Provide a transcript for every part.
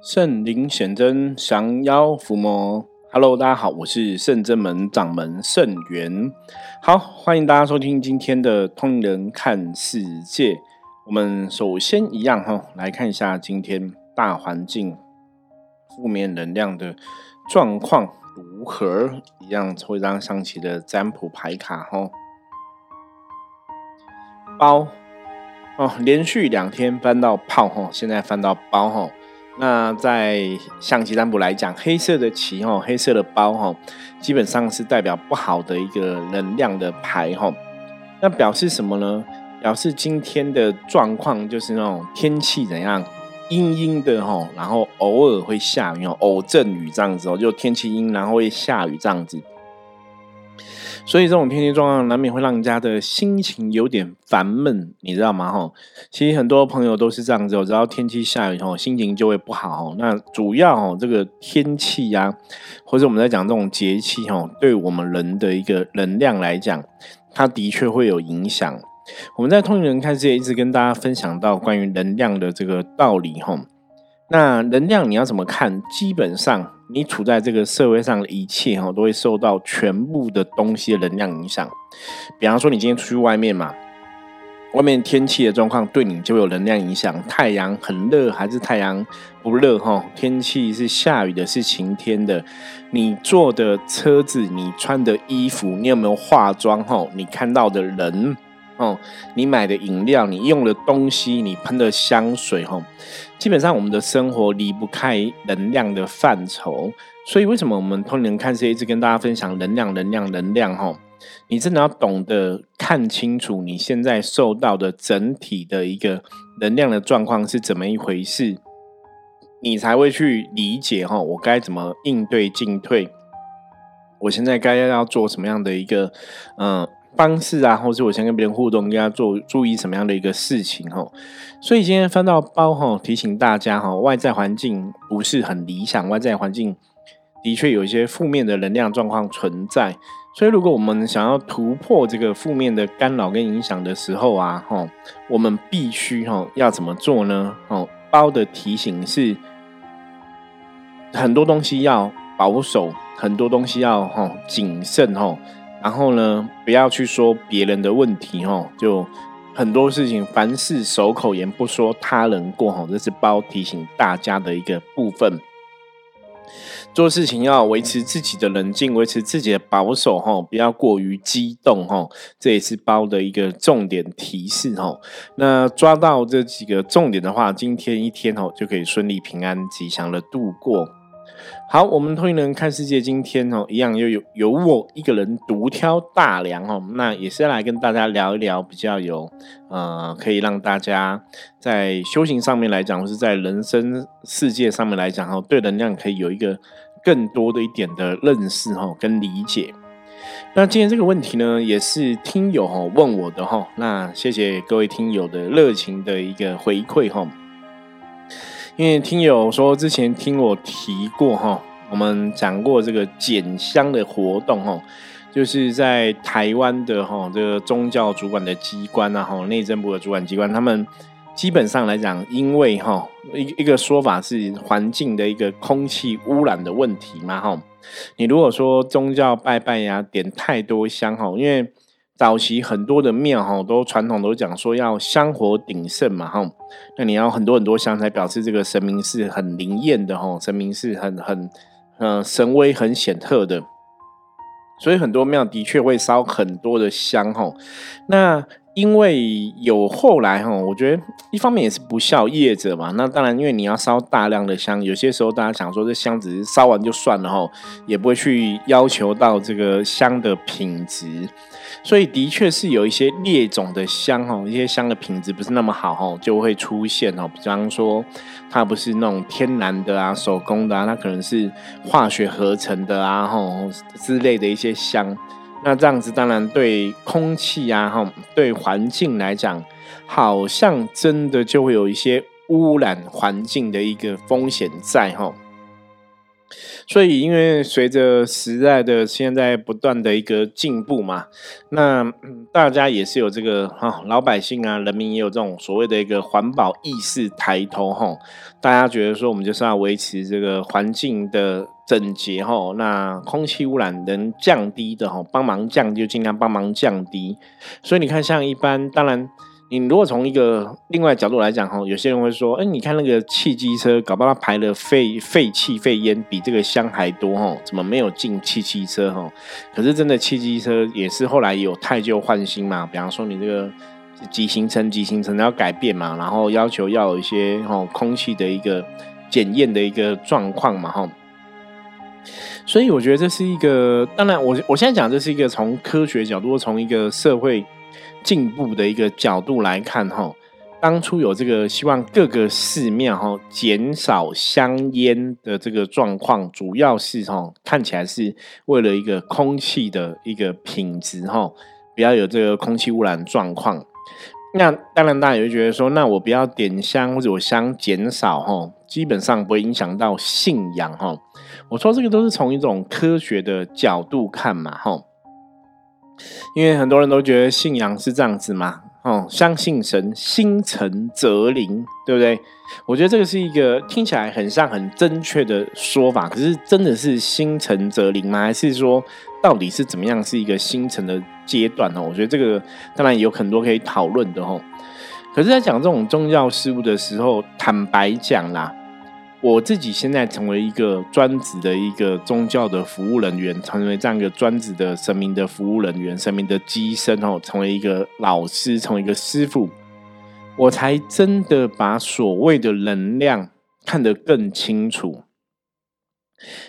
圣灵显真，降妖伏魔。Hello，大家好，我是圣真门掌门圣元。好，欢迎大家收听今天的通人看世界。我们首先一样哈，来看一下今天大环境负面能量的状况如何。一样抽一张上期的占卜牌卡哈。包哦，连续两天翻到炮哈，现在翻到包哈。那在象棋占卜来讲，黑色的棋哈，黑色的包哈，基本上是代表不好的一个能量的牌哈。那表示什么呢？表示今天的状况就是那种天气怎样，阴阴的哈，然后偶尔会下雨哦，偶阵雨这样子哦，就天气阴，然后会下雨这样子。所以这种天气状况难免会让人家的心情有点烦闷，你知道吗？哈，其实很多朋友都是这样子，只要天气下雨，后，心情就会不好。那主要哦，这个天气呀，或者我们在讲这种节气，哈，对我们人的一个能量来讲，它的确会有影响。我们在通灵人看世界一直跟大家分享到关于能量的这个道理，哈。那能量你要怎么看？基本上。你处在这个社会上的一切哈，都会受到全部的东西的能量影响。比方说，你今天出去外面嘛，外面天气的状况对你就有能量影响。太阳很热还是太阳不热哈？天气是下雨的，是晴天的。你坐的车子，你穿的衣服，你有没有化妆哈？你看到的人。哦，你买的饮料，你用的东西，你喷的香水，哈，基本上我们的生活离不开能量的范畴。所以，为什么我们通人看是一直跟大家分享能量、能量、能量？哈，你真的要懂得看清楚你现在受到的整体的一个能量的状况是怎么一回事，你才会去理解哈，我该怎么应对进退，我现在该要做什么样的一个嗯。方式啊，或是我想跟别人互动，跟他做注意什么样的一个事情哈？所以今天翻到包哈，提醒大家哈，外在环境不是很理想，外在环境的确有一些负面的能量状况存在。所以如果我们想要突破这个负面的干扰跟影响的时候啊，哈，我们必须哈要怎么做呢？哦，包的提醒是很多东西要保守，很多东西要哈谨慎哈。然后呢，不要去说别人的问题，哈，就很多事情，凡事守口言，不说他人过，哈，这是包提醒大家的一个部分。做事情要维持自己的冷静，维持自己的保守，哈，不要过于激动，哈，这也是包的一个重点提示，哈。那抓到这几个重点的话，今天一天，哦，就可以顺利、平安、吉祥的度过。好，我们通灵人看世界，今天哦，一样又有由我一个人独挑大梁哦，那也是来跟大家聊一聊，比较有呃，可以让大家在修行上面来讲，或是在人生世界上面来讲哈，对能量可以有一个更多的一点的认识哈，跟理解。那今天这个问题呢，也是听友哈问我的哈，那谢谢各位听友的热情的一个回馈哈。因为听友说之前听我提过哈，我们讲过这个捡香的活动哈，就是在台湾的哈这个宗教主管的机关啊哈内政部的主管机关，他们基本上来讲，因为哈一一个说法是环境的一个空气污染的问题嘛哈，你如果说宗教拜拜呀点太多香哈，因为。早期很多的庙哈，都传统都讲说要香火鼎盛嘛哈，那你要很多很多香才表示这个神明是很灵验的哈，神明是很很嗯神威很显赫的，所以很多庙的确会烧很多的香哈，那。因为有后来哈，我觉得一方面也是不孝业者嘛。那当然，因为你要烧大量的香，有些时候大家想说这香只是烧完就算了哈，也不会去要求到这个香的品质。所以的确是有一些劣种的香哦，一些香的品质不是那么好哦，就会出现哦。比方说，它不是那种天然的啊、手工的啊，它可能是化学合成的啊，吼之类的一些香。那这样子当然对空气啊，哈，对环境来讲，好像真的就会有一些污染环境的一个风险在哈。所以，因为随着时代的现在不断的一个进步嘛，那大家也是有这个哈，老百姓啊，人民也有这种所谓的一个环保意识抬头哈。大家觉得说，我们就是要维持这个环境的整洁哈，那空气污染能降低的哈，帮忙降就尽量帮忙降低。所以你看，像一般，当然。你如果从一个另外角度来讲哈，有些人会说，哎，你看那个汽机车，搞不好排的废废气、废烟比这个香还多哈，怎么没有进汽机车哈？可是真的汽机车也是后来有太旧换新嘛，比方说你这个急行程、急行程要改变嘛，然后要求要有一些哈空气的一个检验的一个状况嘛哈。所以我觉得这是一个，当然我我现在讲这是一个从科学角度，从一个社会。进步的一个角度来看，哈，当初有这个希望各个寺庙哈减少香烟的这个状况，主要是哈看起来是为了一个空气的一个品质哈，不要有这个空气污染状况。那当然，大家也会觉得说，那我不要点香或者我香减少哈，基本上不会影响到信仰哈。我说这个都是从一种科学的角度看嘛，哈。因为很多人都觉得信仰是这样子嘛，哦，相信神，心诚则灵，对不对？我觉得这个是一个听起来很像很正确的说法，可是真的是心诚则灵吗？还是说到底是怎么样是一个心诚的阶段呢？我觉得这个当然有很多可以讨论的哦。可是，在讲这种宗教事物的时候，坦白讲啦。我自己现在成为一个专职的一个宗教的服务人员，成为这样一个专职的神明的服务人员，神明的机身哦，成为一个老师，成为一个师傅，我才真的把所谓的能量看得更清楚。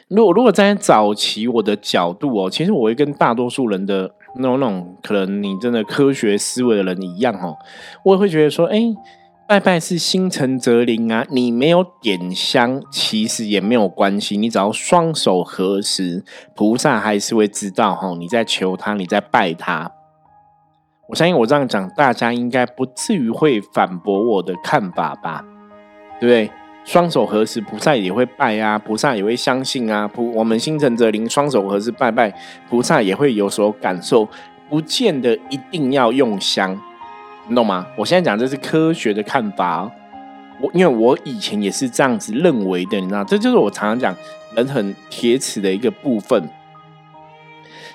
如果如果在早期我的角度哦，其实我会跟大多数人的那种那种可能你真的科学思维的人一样哦，我也会觉得说，哎。拜拜是心诚则灵啊！你没有点香，其实也没有关系。你只要双手合十，菩萨还是会知道哈，你在求他，你在拜他。我相信我这样讲，大家应该不至于会反驳我的看法吧？对不对？双手合十，菩萨也会拜啊，菩萨也会相信啊。菩我们心诚则灵，双手合十拜拜，菩萨也会有所感受，不见得一定要用香。你懂吗？我现在讲这是科学的看法，我因为我以前也是这样子认为的，你知道，这就是我常常讲人很铁齿的一个部分。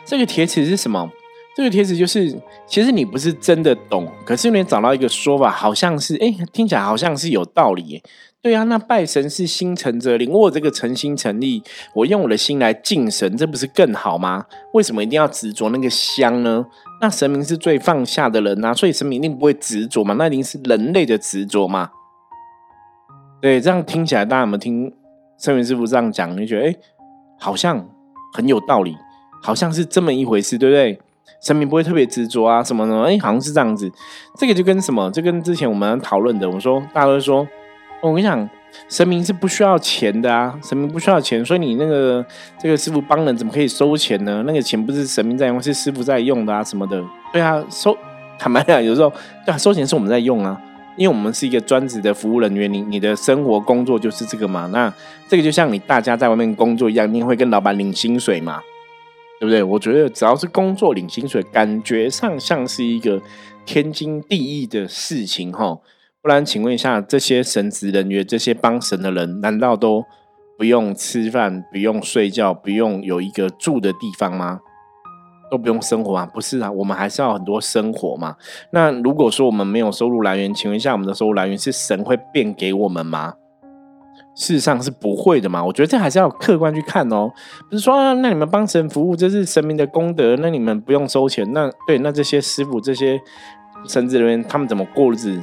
这个铁齿是什么？这个铁齿就是，其实你不是真的懂，可是你找到一个说法，好像是，哎，听起来好像是有道理。对啊，那拜神是心诚则灵，我这个诚心诚意，我用我的心来敬神，这不是更好吗？为什么一定要执着那个香呢？那神明是最放下的人呐，所以神明一定不会执着嘛，那一定是人类的执着嘛。对，这样听起来，大家有没有听圣元师傅这样讲？你觉得哎，好像很有道理，好像是这么一回事，对不对？神明不会特别执着啊，什么什么？哎，好像是这样子。这个就跟什么？就跟之前我们讨论的，我说大家都说。我跟你讲，神明是不需要钱的啊，神明不需要钱，所以你那个这个师傅帮人怎么可以收钱呢？那个钱不是神明在用，是师傅在用的啊，什么的。对啊，收坦白讲，有时候对啊，收钱是我们在用啊，因为我们是一个专职的服务人员，你你的生活工作就是这个嘛。那这个就像你大家在外面工作一样，你会跟老板领薪水嘛，对不对？我觉得只要是工作领薪水，感觉上像是一个天经地义的事情哈。不然，请问一下，这些神职人员、这些帮神的人，难道都不用吃饭、不用睡觉、不用有一个住的地方吗？都不用生活吗？不是啊，我们还是要很多生活嘛。那如果说我们没有收入来源，请问一下，我们的收入来源是神会变给我们吗？事实上是不会的嘛。我觉得这还是要客观去看哦。不是说，那你们帮神服务，这是神明的功德，那你们不用收钱。那对，那这些师傅、这些神职人员，他们怎么过日子？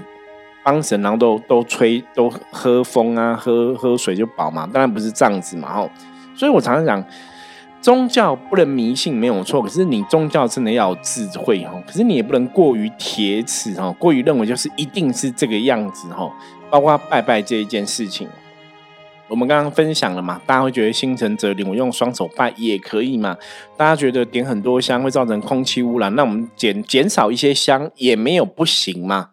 帮神，然后都都吹，都喝风啊，喝喝水就饱嘛，当然不是这样子嘛，吼。所以我常常讲，宗教不能迷信没有错，可是你宗教真的要有智慧，吼。可是你也不能过于铁齿，吼，过于认为就是一定是这个样子，吼。包括拜拜这一件事情，我们刚刚分享了嘛，大家会觉得心诚则灵，我用双手拜也可以嘛。大家觉得点很多香会造成空气污染，那我们减减少一些香也没有不行嘛，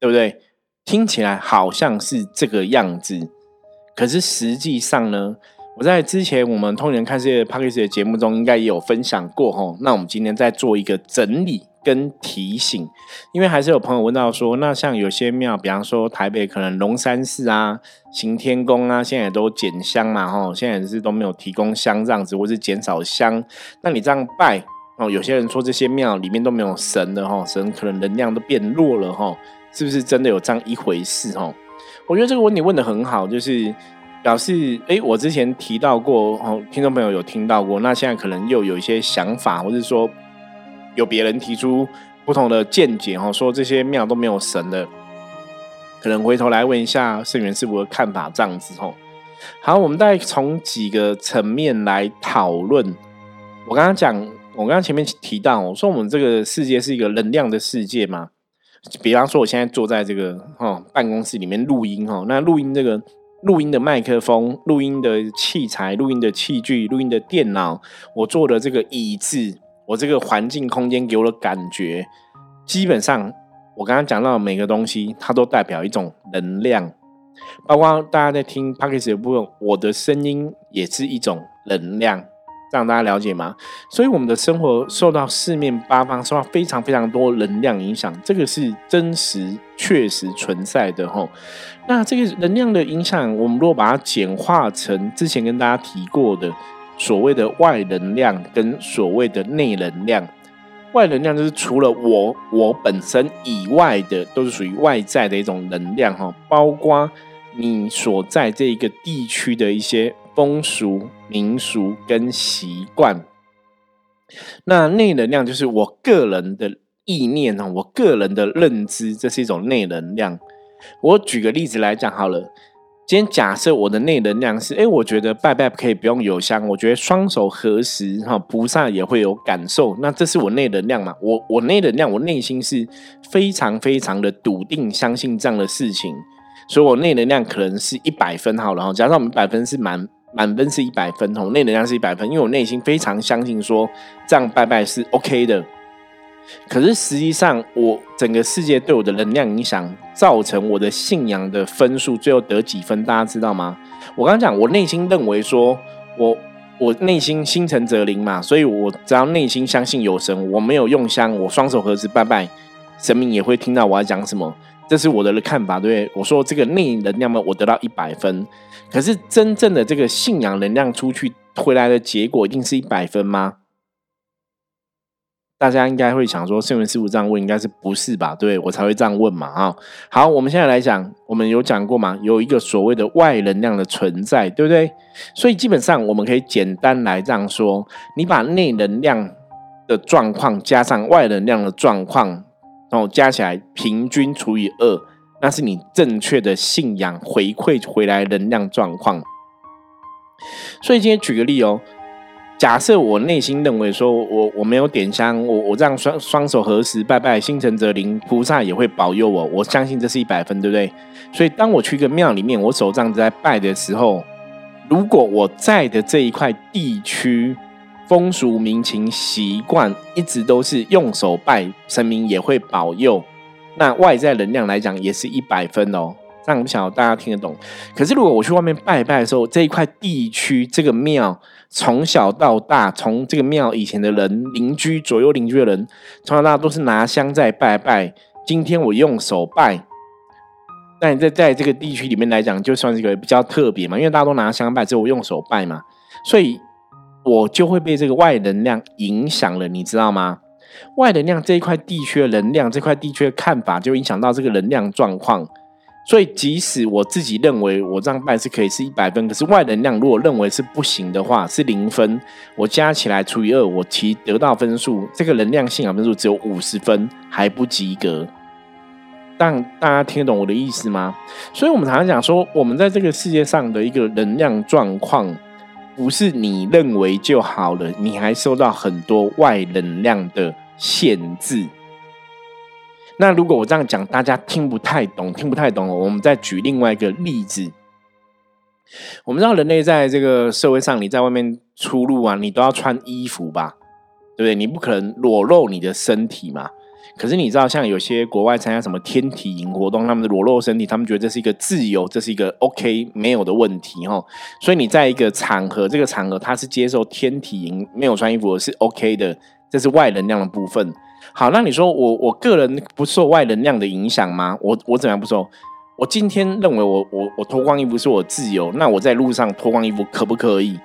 对不对？听起来好像是这个样子，可是实际上呢，我在之前我们通年看世界 p a c k a g e 的节目中，应该也有分享过吼。那我们今天再做一个整理跟提醒，因为还是有朋友问到说，那像有些庙，比方说台北可能龙山寺啊、行天宫啊，现在都减香嘛吼，现在是都没有提供香这样子，或是减少香。那你这样拜哦，有些人说这些庙里面都没有神的吼，神可能能量都变弱了吼，是不是真的有这样一回事哦？我觉得这个问题问的很好，就是。表示哎，我之前提到过，哦，听众朋友有听到过，那现在可能又有一些想法，或者说有别人提出不同的见解，哦，说这些庙都没有神的，可能回头来问一下圣元师傅的看法，这样子，哦。好，我们再从几个层面来讨论。我刚刚讲，我刚刚前面提到，我说我们这个世界是一个能量的世界嘛，比方说我现在坐在这个哈办公室里面录音，哈，那录音这个。录音的麦克风、录音的器材、录音的器具、录音的电脑，我坐的这个椅子，我这个环境空间给我的感觉，基本上我刚刚讲到的每个东西，它都代表一种能量。包括大家在听 p o c k e t 的部分，我的声音也是一种能量。让大家了解吗？所以我们的生活受到四面八方、受到非常非常多能量影响，这个是真实、确实存在的吼。那这个能量的影响，我们如果把它简化成之前跟大家提过的所谓的外能量跟所谓的内能量，外能量就是除了我我本身以外的，都是属于外在的一种能量哈，包括你所在这一个地区的一些。风俗民俗跟习惯，那内能量就是我个人的意念哦，我个人的认知，这是一种内能量。我举个例子来讲好了，今天假设我的内能量是，哎，我觉得拜拜可以不用有香，我觉得双手合十哈，菩萨也会有感受，那这是我内能量嘛？我我内能量，我内心是非常非常的笃定，相信这样的事情，所以我内能量可能是一百分好了哈，假设我们百分是满。满分是一百分，吼，内能量是一百分，因为我内心非常相信说这样拜拜是 OK 的。可是实际上，我整个世界对我的能量影响，造成我的信仰的分数最后得几分，大家知道吗？我刚刚讲，我内心认为说，我我内心心诚则灵嘛，所以我只要内心相信有神，我没有用香，我双手合十拜拜，神明也会听到我要讲什么。这是我的看法，对我说这个内能量嘛，我得到一百分。可是真正的这个信仰能量出去回来的结果，一定是一百分吗？大家应该会想说，圣文师傅这样问，应该是不是吧？对我才会这样问嘛？啊，好，我们现在来讲，我们有讲过嘛？有一个所谓的外能量的存在，对不对？所以基本上我们可以简单来这样说：你把内能量的状况加上外能量的状况。然后加起来平均除以二，那是你正确的信仰回馈回来能量状况。所以今天举个例哦，假设我内心认为说我我没有点香，我我这样双双手合十拜拜，心诚则灵，菩萨也会保佑我，我相信这是一百分，对不对？所以当我去一个庙里面，我手这样子在拜的时候，如果我在的这一块地区。风俗民情习惯一直都是用手拜神明也会保佑，那外在能量来讲也是一百分哦。这样不晓得大家听得懂？可是如果我去外面拜拜的时候，这一块地区这个庙从小到大，从这个庙以前的人邻居左右邻居的人，从小到大都是拿香在拜拜。今天我用手拜，但在在这个地区里面来讲，就算是一个比较特别嘛，因为大家都拿香拜，只有我用手拜嘛，所以。我就会被这个外能量影响了，你知道吗？外能量这一块地区的能量，这块地区的看法，就影响到这个能量状况。所以，即使我自己认为我这样办是可以是一百分，可是外能量如果认为是不行的话，是零分，我加起来除以二，我其得到分数，这个能量信仰分数只有五十分，还不及格。但大家听得懂我的意思吗？所以我们常常讲说，我们在这个世界上的一个能量状况。不是你认为就好了，你还受到很多外能量的限制。那如果我这样讲，大家听不太懂，听不太懂，我们再举另外一个例子。我们知道人类在这个社会上，你在外面出入啊，你都要穿衣服吧，对不对？你不可能裸露你的身体嘛。可是你知道，像有些国外参加什么天体营活动，他们的裸露身体，他们觉得这是一个自由，这是一个 OK 没有的问题哈。所以你在一个场合，这个场合他是接受天体营没有穿衣服是 OK 的，这是外能量的部分。好，那你说我我个人不受外能量的影响吗？我我怎样不受？我今天认为我我我脱光衣服是我自由，那我在路上脱光衣服可不可以？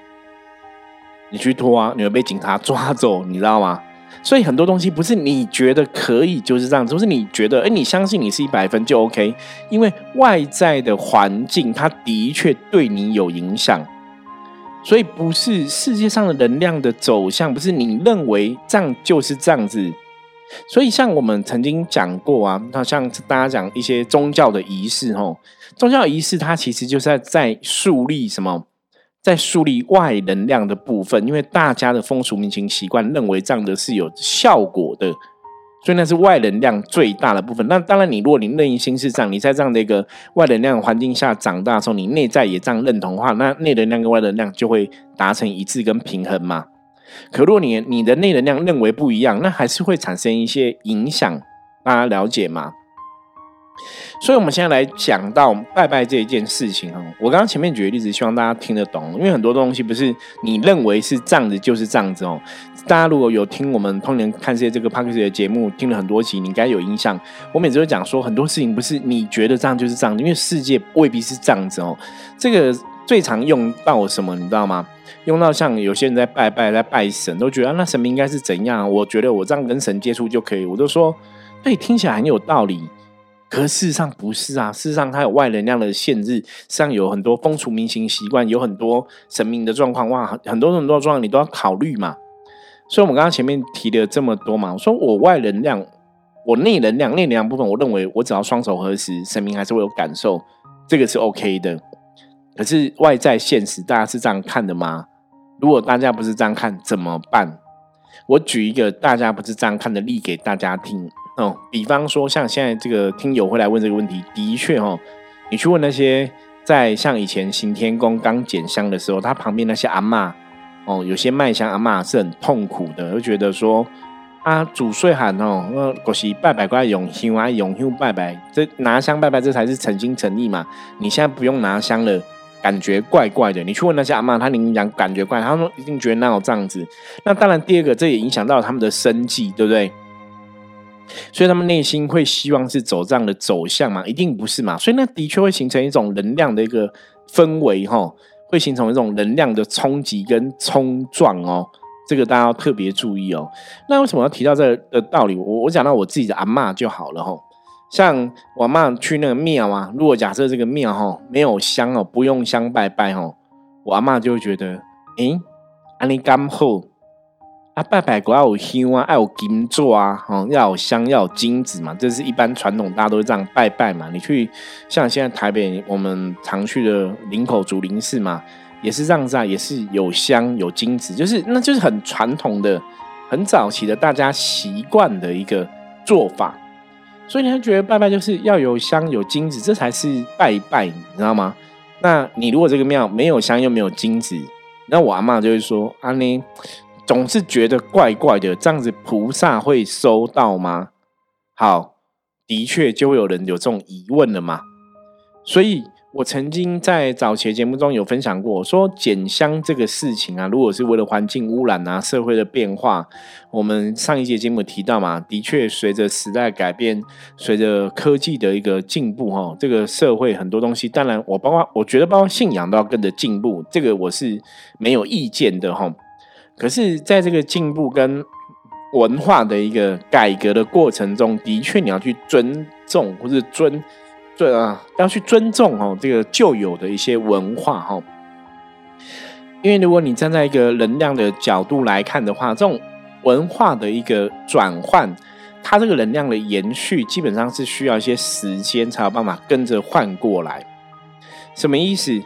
你去脱啊，你会被警察抓走，你知道吗？所以很多东西不是你觉得可以就是这样子，不是你觉得哎，你相信你是一百分就 OK，因为外在的环境它的确对你有影响，所以不是世界上的能量的走向，不是你认为这样就是这样子。所以像我们曾经讲过啊，那像大家讲一些宗教的仪式吼，宗教仪式它其实就是在在树立什么？在树立外能量的部分，因为大家的风俗民情习惯认为这样的是有效果的，所以那是外能量最大的部分。那当然，你如果你内心是这样，你在这样的一个外能量环境下长大的时候，你内在也这样认同的话，那内能量跟外能量就会达成一致跟平衡嘛。可如果你你的内能量认为不一样，那还是会产生一些影响，大家了解吗？所以，我们现在来讲到拜拜这一件事情哈。我刚刚前面举的例子，希望大家听得懂，因为很多东西不是你认为是这样子就是这样子哦。大家如果有听我们通年看世界这个 p a r k e 的节目，听了很多集，你应该有印象。我每次都讲说，很多事情不是你觉得这样就是这样，因为世界未必是这样子哦。这个最常用到什么，你知道吗？用到像有些人在拜拜、在拜神，都觉得那神明应该是怎样？我觉得我这样跟神接触就可以。我都说，对，听起来很有道理。可事实上不是啊，事实上它有外能量的限制，实上有很多风俗民情习惯，有很多神明的状况，哇，很多很多状况你都要考虑嘛。所以，我们刚刚前面提了这么多嘛，我说我外能量，我内能量，内能量部分，我认为我只要双手合十，神明还是会有感受，这个是 OK 的。可是外在现实，大家是这样看的吗？如果大家不是这样看，怎么办？我举一个大家不是这样看的例给大家听。哦，比方说像现在这个听友会来问这个问题，的确哦，你去问那些在像以前行天宫刚捡香的时候，他旁边那些阿妈 哦，有些卖香阿妈是很痛苦的，就觉得说啊，主岁喊哦，那过是拜拜怪永兴啊，永兴拜拜，这拿香拜拜这才是诚心诚意嘛。你现在不用拿香了，感觉怪怪的。你去问那些阿妈，他跟你讲感觉怪，他说一定觉得那有这样子。那当然，第二个这也影响到他们的生计，对不对？所以他们内心会希望是走这样的走向嘛？一定不是嘛？所以那的确会形成一种能量的一个氛围哈，会形成一种能量的冲击跟冲撞哦。这个大家要特别注意哦。那为什么要提到这个道理？我我讲到我自己的阿妈就好了哈。像我阿妈去那个庙啊，如果假设这个庙哈没有香哦，不用香拜拜哈，我阿妈就会觉得，诶，安尼刚好。啊，拜拜果要有香啊，要有金座啊，哦，要有香，要有金子嘛，这是一般传统，大家都是这样拜拜嘛。你去像现在台北，我们常去的林口竹林寺嘛，也是这样子啊，也是有香有金子，就是那就是很传统的、很早期的大家习惯的一个做法。所以你会觉得拜拜就是要有香有金子，这才是拜拜，你知道吗？那你如果这个庙没有香又没有金子，那我阿妈就会说啊你。总是觉得怪怪的，这样子菩萨会收到吗？好，的确就有人有这种疑问了嘛。所以我曾经在早期节目中有分享过，说捡香这个事情啊，如果是为了环境污染啊、社会的变化，我们上一节节目提到嘛，的确随着时代改变，随着科技的一个进步，哈，这个社会很多东西，当然我包括我觉得包括信仰都要跟着进步，这个我是没有意见的，哈。可是，在这个进步跟文化的一个改革的过程中，的确你要去尊重或者尊尊啊，要去尊重哦，这个旧有的一些文化哈。因为如果你站在一个能量的角度来看的话，这种文化的一个转换，它这个能量的延续，基本上是需要一些时间才有办法跟着换过来。什么意思？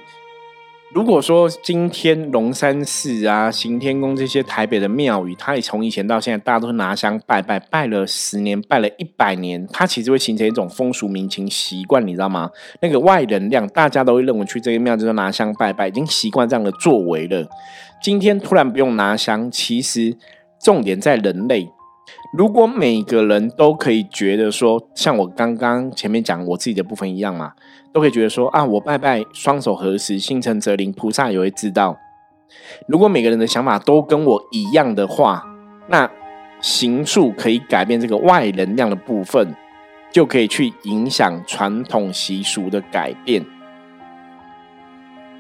如果说今天龙山寺啊、行天宫这些台北的庙宇，它也从以前到现在，大家都是拿香拜拜，拜了十年，拜了一百年，它其实会形成一种风俗民情习惯，你知道吗？那个外能量，大家都会认为去这个庙就是拿香拜拜，已经习惯这样的作为了。今天突然不用拿香，其实重点在人类，如果每个人都可以觉得说，像我刚刚前面讲我自己的部分一样嘛，都可以觉得说啊，我拜拜双手合十，心诚则灵，菩萨也会知道。如果每个人的想法都跟我一样的话，那行数可以改变这个外能量的部分，就可以去影响传统习俗的改变。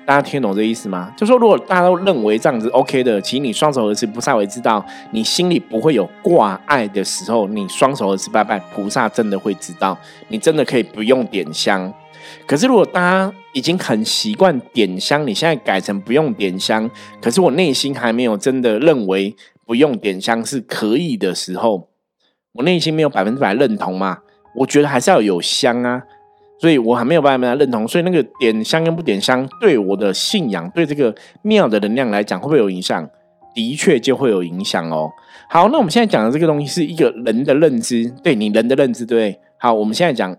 大家听懂这意思吗？就说如果大家都认为这样子 OK 的，其实你双手合十，菩萨会知道，你心里不会有挂碍的时候，你双手合十拜拜，菩萨真的会知道，你真的可以不用点香。可是如果大家已经很习惯点香，你现在改成不用点香，可是我内心还没有真的认为不用点香是可以的时候，我内心没有百分之百认同嘛？我觉得还是要有香啊。所以我还没有办法认同，所以那个点香跟不点香，对我的信仰，对这个庙的能量来讲，会不会有影响？的确就会有影响哦。好，那我们现在讲的这个东西是一个人的认知，对你人的认知，对不对？好，我们现在讲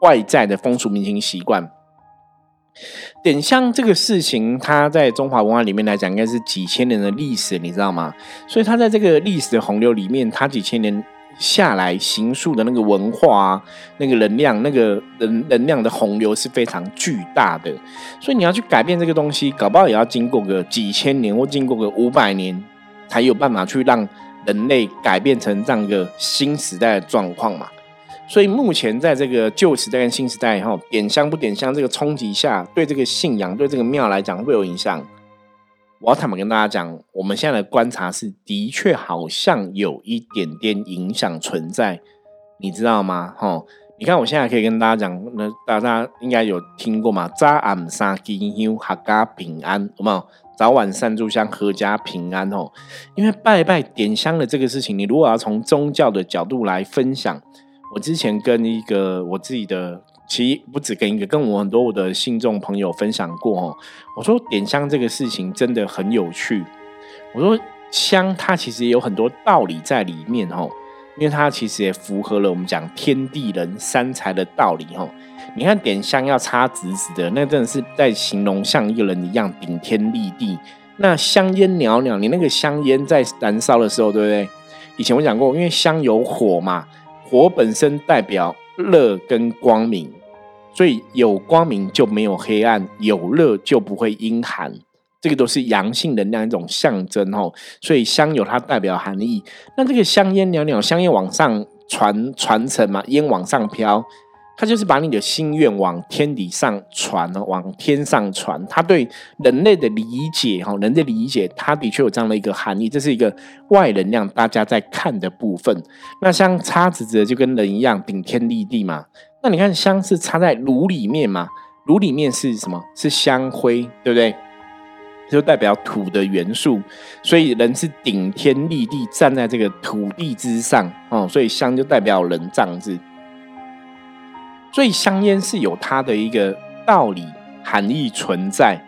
外在的风俗民情习惯。点香这个事情，它在中华文化里面来讲，应该是几千年的历史，你知道吗？所以它在这个历史的洪流里面，它几千年。下来行数的那个文化，那个能量，那个能能量的洪流是非常巨大的，所以你要去改变这个东西，搞不好也要经过个几千年或经过个五百年，才有办法去让人类改变成这样一个新时代的状况嘛。所以目前在这个旧时代跟新时代哈，点香不点香这个冲击下，对这个信仰，对这个庙来讲会有影响。我要坦白跟大家讲，我们现在的观察是，的确好像有一点点影响存在，你知道吗？哈，你看我现在可以跟大家讲，那大家应该有听过嘛？早暗三吉香，合家平安，有没有？早晚三炷香，合家平安哦。因为拜拜点香的这个事情，你如果要从宗教的角度来分享，我之前跟一个我自己的。其实不止跟一个，跟我很多我的信众朋友分享过哦。我说点香这个事情真的很有趣。我说香它其实有很多道理在里面哦，因为它其实也符合了我们讲天地人三才的道理哦。你看点香要插直直的，那真的是在形容像一个人一样顶天立地。那香烟袅袅，你那个香烟在燃烧的时候，对不对？以前我讲过，因为香有火嘛，火本身代表。热跟光明，所以有光明就没有黑暗，有热就不会阴寒，这个都是阳性能量一种象征哦。所以香有它代表含义。那这个香烟袅袅，香烟往上传传承嘛，烟往上飘。它就是把你的心愿往天底上传往天上传。它对人类的理解，哈，人的理解，它的确有这样的一个含义。这是一个外能量，大家在看的部分。那像叉子子就跟人一样顶天立地嘛。那你看香是插在炉里面嘛？炉里面是什么？是香灰，对不对？就代表土的元素。所以人是顶天立地站在这个土地之上哦。所以香就代表人这样子。所以香烟是有它的一个道理含义存在，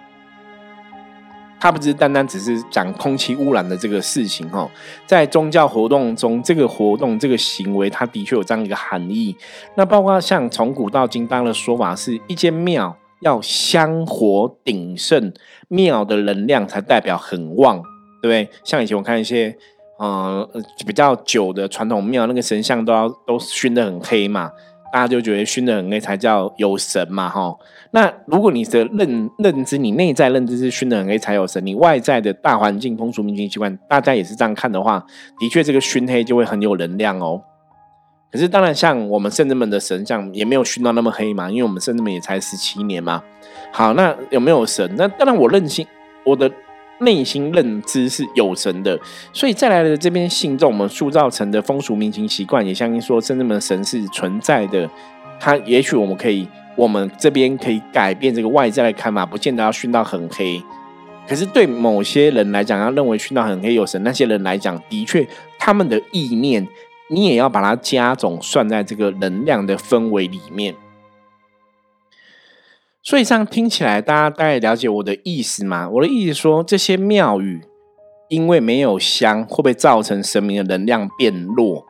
它不是单单只是讲空气污染的这个事情哦，在宗教活动中，这个活动这个行为，它的确有这样一个含义。那包括像从古到今，当的说法是一间庙要香火鼎盛，庙的能量才代表很旺，对不对？像以前我看一些嗯比较久的传统庙，那个神像都要都熏得很黑嘛。大家就觉得熏的很黑才叫有神嘛，哈。那如果你的认认知，你内在认知是熏的很黑才有神，你外在的大环境风俗民情习惯，大家也是这样看的话，的确这个熏黑就会很有能量哦。可是当然，像我们圣人们的神像也没有熏到那么黑嘛，因为我们圣人们也才十七年嘛。好，那有没有神？那当然，我任性，我的。内心认知是有神的，所以再来的这边信众，我们塑造成的风俗民情习惯，也相信说真正的神是存在的。他也许我们可以，我们这边可以改变这个外在的看法，不见得要熏到很黑。可是对某些人来讲，要认为熏到很黑有神，那些人来讲，的确他们的意念，你也要把它加总算在这个能量的氛围里面。所以这样听起来，大家大概了解我的意思吗？我的意思说，这些庙宇因为没有香，会不会造成神明的能量变弱？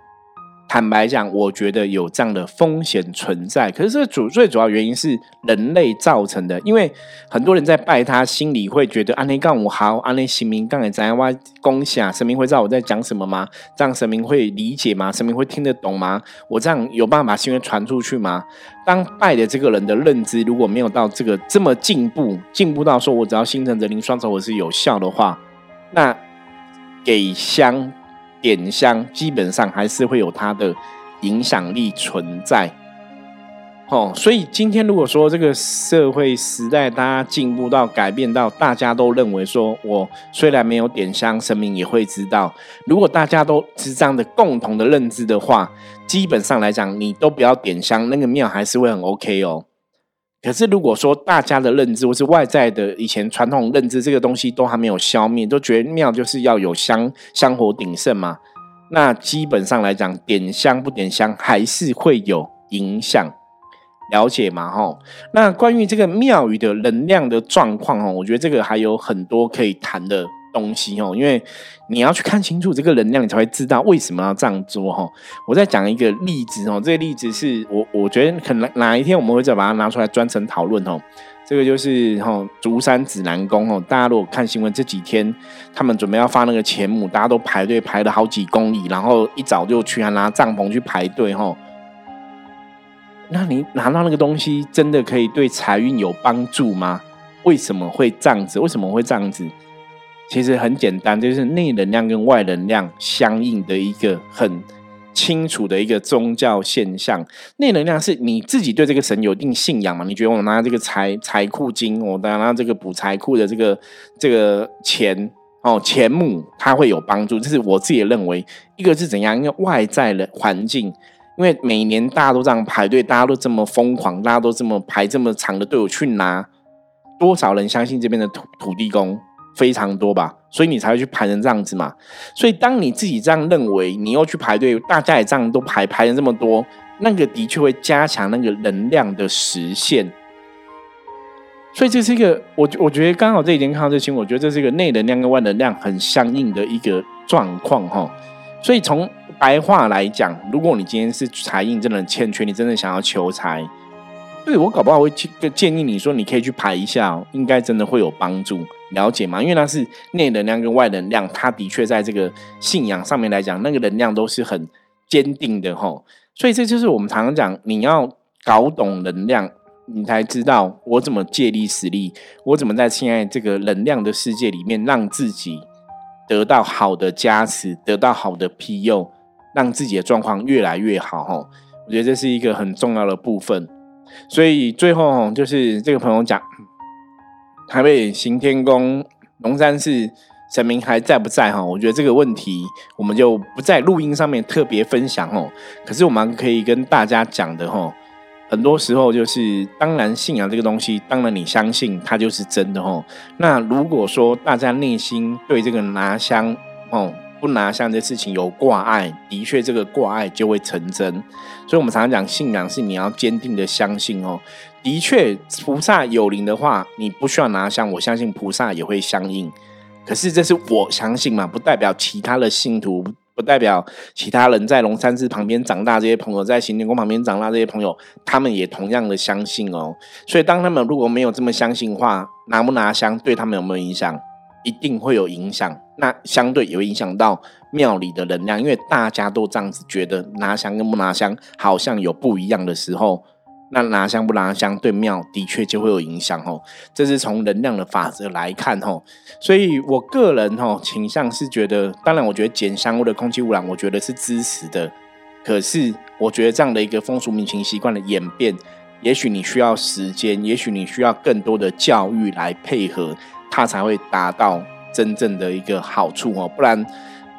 坦白讲，我觉得有这样的风险存在。可是这主最主要原因是人类造成的，因为很多人在拜他，心里会觉得安内杠我好，安内行明杠也在哇恭喜啊！神明会知道我在讲什么吗？这样神明会理解吗？神明会听得懂吗？我这样有办法把新闻传出去吗？当拜的这个人的认知如果没有到这个这么进步，进步到说我只要心诚则灵，双手我是有效的话，那给香。点香基本上还是会有它的影响力存在，哦，所以今天如果说这个社会时代大家进步到改变到大家都认为说我虽然没有点香，神明也会知道。如果大家都是这样的共同的认知的话，基本上来讲，你都不要点香，那个庙还是会很 OK 哦。可是，如果说大家的认知或是外在的以前传统认知，这个东西都还没有消灭，都觉得庙就是要有香香火鼎盛嘛，那基本上来讲，点香不点香还是会有影响，了解吗？吼，那关于这个庙宇的能量的状况，哦，我觉得这个还有很多可以谈的。东西哦，因为你要去看清楚这个能量，你才会知道为什么要这样做哈。我再讲一个例子哦，这个例子是我我觉得可能哪一天我们会再把它拿出来专程讨论哦。这个就是哈竹山指南宫哦，大家如果看新闻这几天，他们准备要发那个钱母，大家都排队排了好几公里，然后一早就去拿帐篷去排队哈。那你拿到那个东西，真的可以对财运有帮助吗？为什么会这样子？为什么会这样子？其实很简单，就是内能量跟外能量相应的一个很清楚的一个宗教现象。内能量是你自己对这个神有一定信仰嘛？你觉得我拿这个财财库金，我拿这个补财库的这个这个钱哦钱母，它会有帮助。这是我自己认为，一个是怎样？因为外在的环境，因为每年大家都这样排队，大家都这么疯狂，大家都这么排这么长的队伍去拿，多少人相信这边的土土地公？非常多吧，所以你才会去排成这样子嘛。所以当你自己这样认为，你又去排队，大家也这样都排排了这么多，那个的确会加强那个能量的实现。所以这是一个，我我觉得刚好这几天看到这新我觉得这是一个内能量跟外能量很相应的一个状况哈。所以从白话来讲，如果你今天是财运真的欠缺，你真的想要求财。对我搞不好会建建议你说，你可以去排一下，应该真的会有帮助，了解吗？因为它是内能量跟外能量，它的确在这个信仰上面来讲，那个能量都是很坚定的吼。所以这就是我们常常讲，你要搞懂能量，你才知道我怎么借力使力，我怎么在现在这个能量的世界里面，让自己得到好的加持，得到好的庇佑，让自己的状况越来越好吼。我觉得这是一个很重要的部分。所以最后就是这个朋友讲，台北行天宫龙山寺神明还在不在哈？我觉得这个问题我们就不在录音上面特别分享哦。可是我们可以跟大家讲的哈，很多时候就是当然信仰这个东西，当然你相信它就是真的哈。那如果说大家内心对这个拿香哦。不拿香这事情有挂碍，的确这个挂碍就会成真。所以，我们常常讲信仰是你要坚定的相信哦。的确，菩萨有灵的话，你不需要拿香，我相信菩萨也会相应。可是，这是我相信嘛，不代表其他的信徒，不代表其他人在龙山寺旁边长大这些朋友，在行天宫旁边长大这些朋友，他们也同样的相信哦。所以，当他们如果没有这么相信的话，拿不拿香对他们有没有影响？一定会有影响，那相对也会影响到庙里的能量，因为大家都这样子觉得拿香跟不拿香好像有不一样的时候，那拿香不拿香对庙的确就会有影响哦。这是从能量的法则来看哦，所以我个人哦倾向是觉得，当然我觉得减香或者空气污染，我觉得是支持的。可是我觉得这样的一个风俗民情习惯的演变，也许你需要时间，也许你需要更多的教育来配合。它才会达到真正的一个好处哦，不然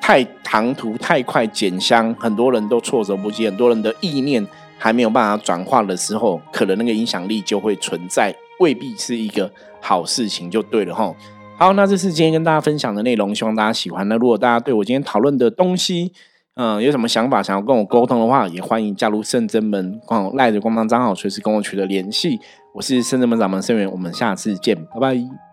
太唐突、太快减香，很多人都措手不及，很多人的意念还没有办法转化的时候，可能那个影响力就会存在，未必是一个好事情，就对了哈。好，那这是今天跟大家分享的内容，希望大家喜欢。那如果大家对我今天讨论的东西，嗯，有什么想法想要跟我沟通的话，也欢迎加入圣真门光赖着光芒账号，随时跟我取得联系。我是圣真门掌门圣元，我们下次见，拜拜。